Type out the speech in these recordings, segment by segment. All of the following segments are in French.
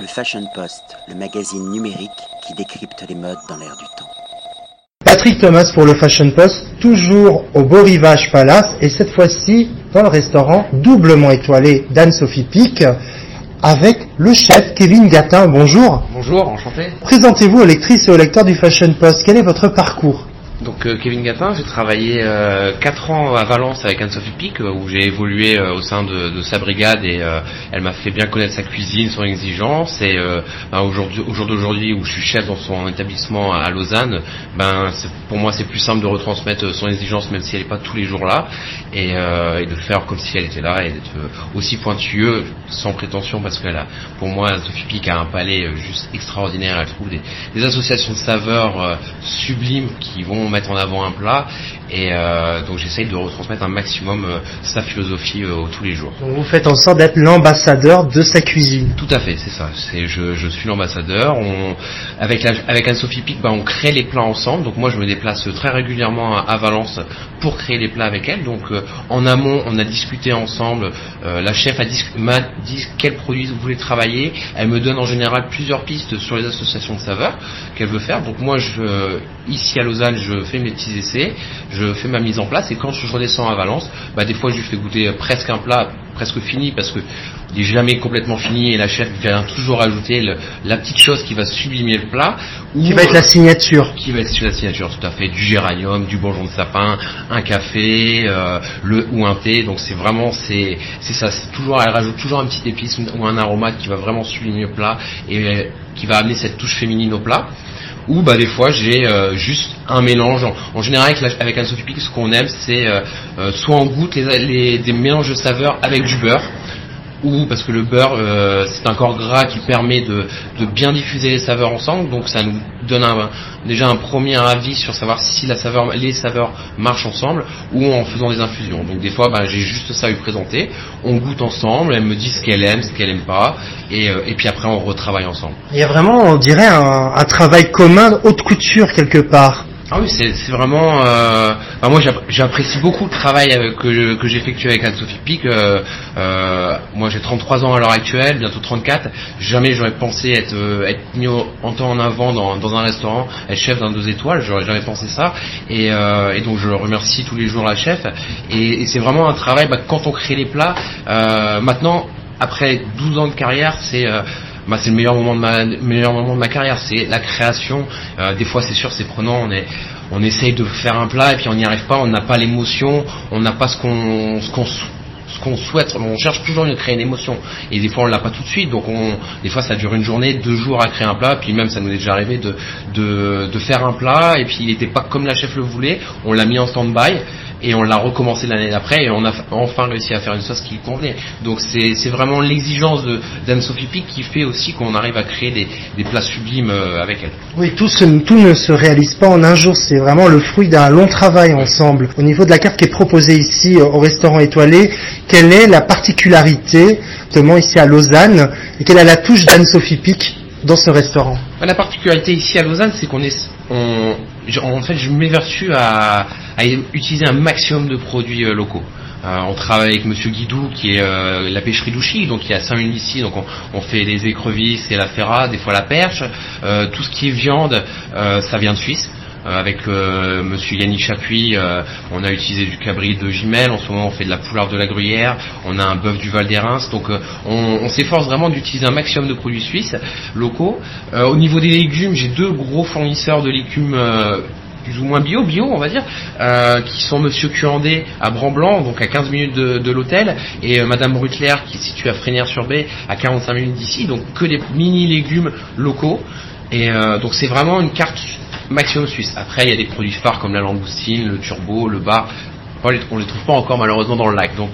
Le Fashion Post, le magazine numérique qui décrypte les modes dans l'air du temps. Patrick Thomas pour le Fashion Post, toujours au Beau Rivage Palace et cette fois-ci dans le restaurant doublement étoilé d'Anne-Sophie Pic avec le chef Kevin Gatin. Bonjour. Bonjour, enchanté. Présentez-vous aux lectrices et aux lecteurs du Fashion Post. Quel est votre parcours? Donc euh, Kevin Gatin, j'ai travaillé euh, 4 ans à Valence avec Anne-Sophie Pic, euh, où j'ai évolué euh, au sein de, sa brigade et elle m'a fait bien connaître sa cuisine, son exigence. Et ben, aujourd'hui, au jour d'aujourd'hui, où je suis chef dans son établissement à, Lausanne, ben pour moi c'est plus simple de retransmettre son exigence, même si elle n'est pas tous les jours là, et, et de faire comme si elle était là et d'être aussi pointueux, sans prétention, parce que pour moi, Anne-Sophie Pic a un palais juste extraordinaire. Elle trouve des, des associations de saveurs sublimes qui vont mettre en avant un plat et euh, donc j'essaye de retransmettre un maximum euh, sa philosophie euh, tous les jours. Donc vous faites en sorte d'être l'ambassadeur de sa cuisine. Tout à fait, c'est ça. C'est je, je suis l'ambassadeur. On avec la, avec Anne-Sophie Pic, bah, on crée les plats ensemble. Donc moi je me déplace très régulièrement à, Valence pour créer les plats avec elle. Donc en amont, on a discuté ensemble. la chef m'a dit quels produits vous voulez travailler. Elle me donne en général plusieurs pistes sur les associations de saveurs qu'elle veut faire. Donc moi je ici à Lausanne, je fais mes petits essais je fais ma mise en place et quand je redescends à Valence, bah, des fois je lui fais goûter presque un plat presque fini parce que il est jamais complètement fini et la chef vient toujours ajouter la petite chose qui va sublimer le plat ou qui va être la signature. qui va être la signature tout à fait. Du géranium du bourgeon de sapin un café euh, le ou un thé. Donc c'est vraiment c'est c'est ça. C'est toujours elle rajoute toujours un petit épice ou un aromate qui va vraiment sublimer le plat et qui va amener cette touche féminine au plat ou bah des fois j'ai euh, juste un mélange. En, général avec, avec un sophie ce qu'on aime c'est euh, euh, soit on goûte des mélanges de saveurs avec du beurre ou parce que le beurre c'est un corps gras qui permet de, de, bien diffuser les saveurs ensemble donc ça nous donne déjà un premier avis sur savoir si la saveur, les saveurs marchent ensemble ou en faisant des infusions. Donc des fois bah, j'ai juste ça à lui présenter on goûte ensemble elle me dit ce qu'elle aime ce qu'elle aime pas et, et, puis après on retravaille ensemble. Il y a vraiment on dirait un, un travail commun haute couture quelque part ah oui, c'est vraiment. Euh, moi, j'apprécie beaucoup le travail que, que j'effectue avec Anne-Sophie Pic. Euh, euh, moi, j'ai 33 ans à l'heure actuelle, bientôt 34. Jamais j'aurais pensé être, être mis en temps en avant dans, dans un restaurant, être chef d'un deux étoiles. J'aurais jamais pensé ça. Et, et, donc, je remercie tous les jours la chef. Et, c'est vraiment un travail. Bah, quand on crée les plats, maintenant, après 12 ans de carrière, c'est bah, c'est le meilleur moment de ma meilleur moment de ma carrière, c'est la création. Euh, des fois, c'est sûr, c'est prenant. On est on essaye de faire un plat et puis on n'y arrive pas. On n'a pas l'émotion, on n'a pas ce qu'on ce qu'on ce qu'on souhaite, on cherche toujours à créer une émotion. Et des fois, on l'a pas tout de suite. Donc, on, des fois, ça dure une journée, deux jours à créer un plat. Puis même, ça nous est déjà arrivé de, de, de faire un plat et puis il n'était pas comme la chef le voulait. On l'a mis en stand-by et on l'a recommencé l'année d'après et on a enfin réussi à faire une sauce qui lui convenait. Donc c'est vraiment l'exigence d'Anne-Sophie Pic qui fait aussi qu'on arrive à créer des, des, plats sublimes euh, avec elle. Oui, tout, tout ne se réalise pas en un jour, c'est vraiment le fruit d'un long travail ensemble. Au niveau de la carte qui est proposée ici euh, au restaurant étoilé, quelle est la particularité, notamment ici à Lausanne, et quelle est la touche d'Anne-Sophie Pic dans ce restaurant La particularité ici à Lausanne, c'est qu'on est, on, en fait, je m'évertue à, à utiliser un maximum de produits euh, locaux. Euh, on travaille avec Monsieur Guidou qui est euh, la pêcherie d'Ouchy, donc il y a 5 minutes ici, donc on, fait les écrevisses et la ferra, des fois la perche. tout ce qui est viande, ça vient de Suisse. Avec Monsieur Yannick Chapuis, on a utilisé du cabri de Gimel. En ce moment, on fait de la poularde de la Gruyère. On a un bœuf du Val d'Erens. Donc, on, s'efforce vraiment d'utiliser un maximum de produits suisses locaux. au niveau des légumes, j'ai deux gros fournisseurs de légumes plus ou moins bio, bio on va dire, euh, qui sont Monsieur Cuandé à Bramblanc, donc à 15 minutes de, l'hôtel, et euh, Madame Rutler qui est située à Frénières-sur-Baie à 45 minutes d'ici, donc que des mini légumes locaux. Et euh, donc c'est vraiment une carte maximum suisse. Après il y a des produits phares comme la langoustine, le turbo, le bar, on les, les trouve pas encore malheureusement dans le lac. Donc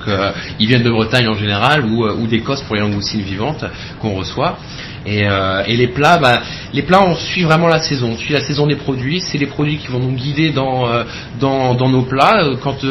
ils viennent de Bretagne en général ou, ou d'Écosse pour les langoustines vivantes qu'on reçoit. Et, euh, et, les plats, bah, les plats, on suit vraiment la saison. On suit la saison des produits. C'est les produits qui vont nous guider dans, euh, dans, dans, nos plats. Euh, quand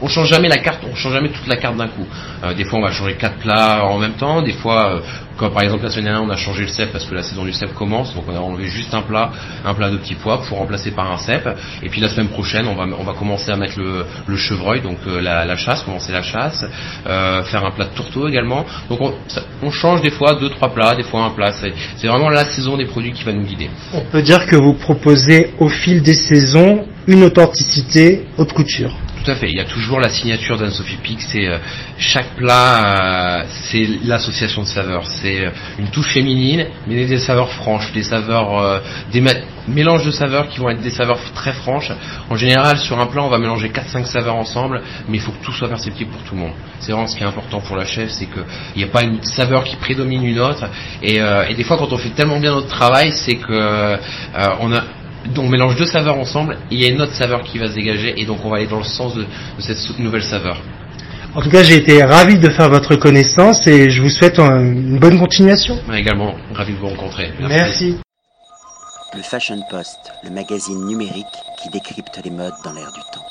on change jamais la carte, on change jamais toute la carte d'un coup. Euh, des fois, on va changer quatre plats en même temps. Des fois, euh, comme par exemple la semaine dernière, on a changé le cèpe parce que la saison du cèpe commence, donc on a enlevé juste un plat, un plat de petits pois pour remplacer par un cèpe. Et puis la semaine prochaine, on va on va commencer à mettre le, le chevreuil, donc euh, la, chasse, commencer la chasse, euh, faire un plat de tourteau également. Donc on, on, change des fois deux trois plats, des fois un plat. C'est vraiment la saison des produits qui va nous guider. On peut dire que vous proposez au fil des saisons une authenticité haute couture. Tout à fait. Il y a toujours la signature d'Anne-Sophie Pic. C'est euh, chaque plat, euh, c'est l'association de saveurs. C'est euh, une touche féminine, mais des saveurs franches, des saveurs, des mélanges de saveurs qui vont être des saveurs très franches. En général, sur un plat, on va mélanger 4-5 saveurs ensemble, mais il faut que tout soit perceptible pour tout le monde. C'est vraiment ce qui est important pour la chef, c'est qu'il n'y a pas une saveur qui prédomine une autre. Et, et, des fois, quand on fait tellement bien notre travail, c'est que on a on mélange deux saveurs ensemble, et il y a une autre saveur qui va se dégager, et donc on va aller dans le sens de, de cette nouvelle saveur. En tout cas, j'ai été ravi de faire votre connaissance et je vous souhaite une bonne continuation. Également, ravi de vous rencontrer. Merci. Merci. Le Fashion Post, le magazine numérique qui décrypte les modes dans l'air du temps.